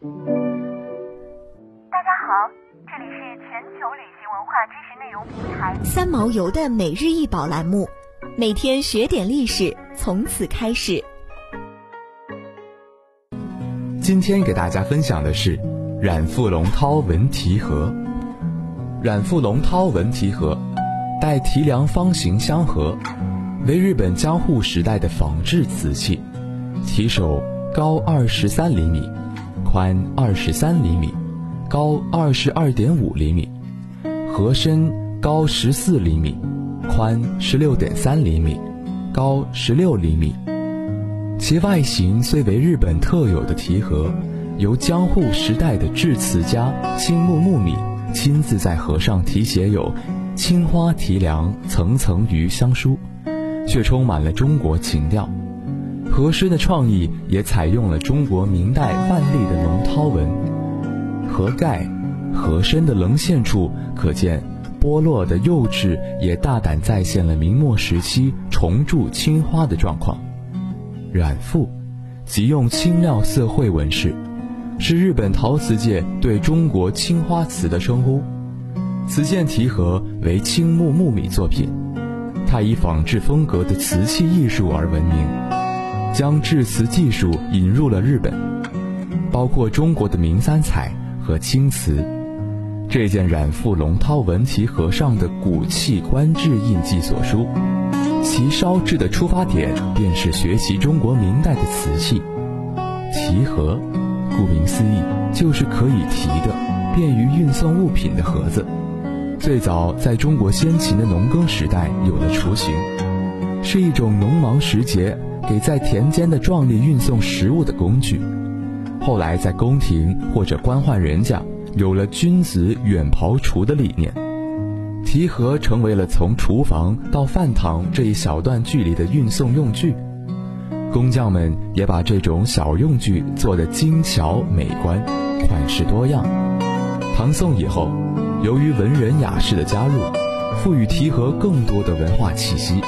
大家好，这里是全球旅行文化知识内容平台三毛游的每日一宝栏目，每天学点历史，从此开始。今天给大家分享的是染腹龙涛文提盒。染腹龙涛文提盒，带提梁方形香盒，为日本江户时代的仿制瓷器，提手高二十三厘米，宽二十三厘米，高二十二点五厘米，盒身高十四厘米，宽十六点三厘米，高十六厘米。其外形虽为日本特有的提盒，由江户时代的制瓷家青木木米亲自在盒上题写有“青花提梁，层层余香书”，却充满了中国情调。盒身的创意也采用了中国明代万历的龙涛纹。盒盖、盒身的棱线处可见剥落的釉质，也大胆再现了明末时期重铸青花的状况。染腹，即用青料色绘纹饰，是日本陶瓷界对中国青花瓷的称呼。此件提盒为青木木米作品，它以仿制风格的瓷器艺术而闻名，将制瓷技术引入了日本，包括中国的明三彩和青瓷。这件染腹龙涛纹旗盒上的古器官制印记所书。其烧制的出发点便是学习中国明代的瓷器。提盒，顾名思义，就是可以提的、便于运送物品的盒子。最早在中国先秦的农耕时代有了雏形，是一种农忙时节给在田间的壮丽运送食物的工具。后来在宫廷或者官宦人家有了君子远庖厨的理念。提盒成为了从厨房到饭堂这一小段距离的运送用具，工匠们也把这种小用具做得精巧美观，款式多样。唐宋以后，由于文人雅士的加入，赋予提盒更多的文化气息，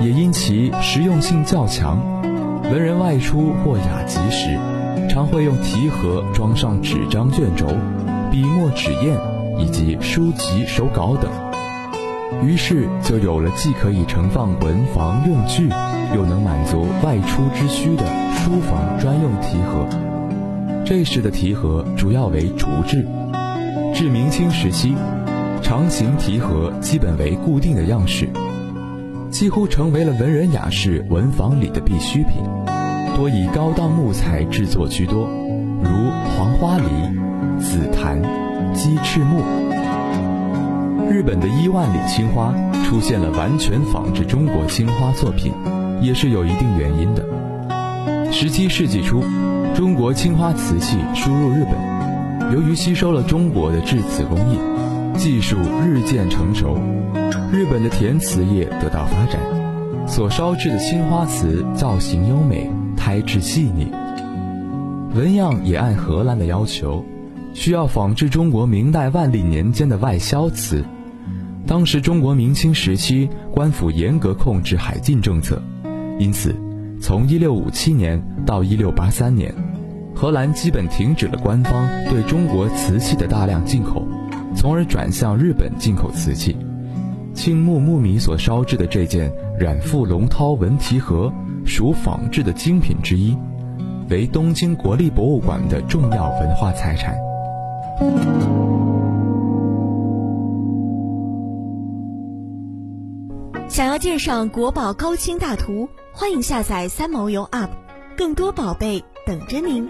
也因其实用性较强，文人外出或雅集时，常会用提盒装上纸张卷轴、笔墨纸砚。以及书籍、手稿等，于是就有了既可以盛放文房用具，又能满足外出之需的书房专用提盒。这时的提盒主要为竹制，至明清时期，长形提盒基本为固定的样式，几乎成为了文人雅士文房里的必需品，多以高档木材制作居多，如黄花梨、紫檀。鸡翅木，日本的伊万里青花出现了完全仿制中国青花作品，也是有一定原因的。十七世纪初，中国青花瓷器输入日本，由于吸收了中国的制瓷工艺，技术日渐成熟，日本的填瓷业得到发展，所烧制的青花瓷造型优美，胎质细腻，纹样也按荷兰的要求。需要仿制中国明代万历年间的外销瓷。当时中国明清时期官府严格控制海禁政策，因此从1657年到1683年，荷兰基本停止了官方对中国瓷器的大量进口，从而转向日本进口瓷器。青木木米所烧制的这件染腹龙涛纹提盒属仿制的精品之一，为东京国立博物馆的重要文化财产。想要鉴赏国宝高清大图，欢迎下载三毛游 App，更多宝贝等着您。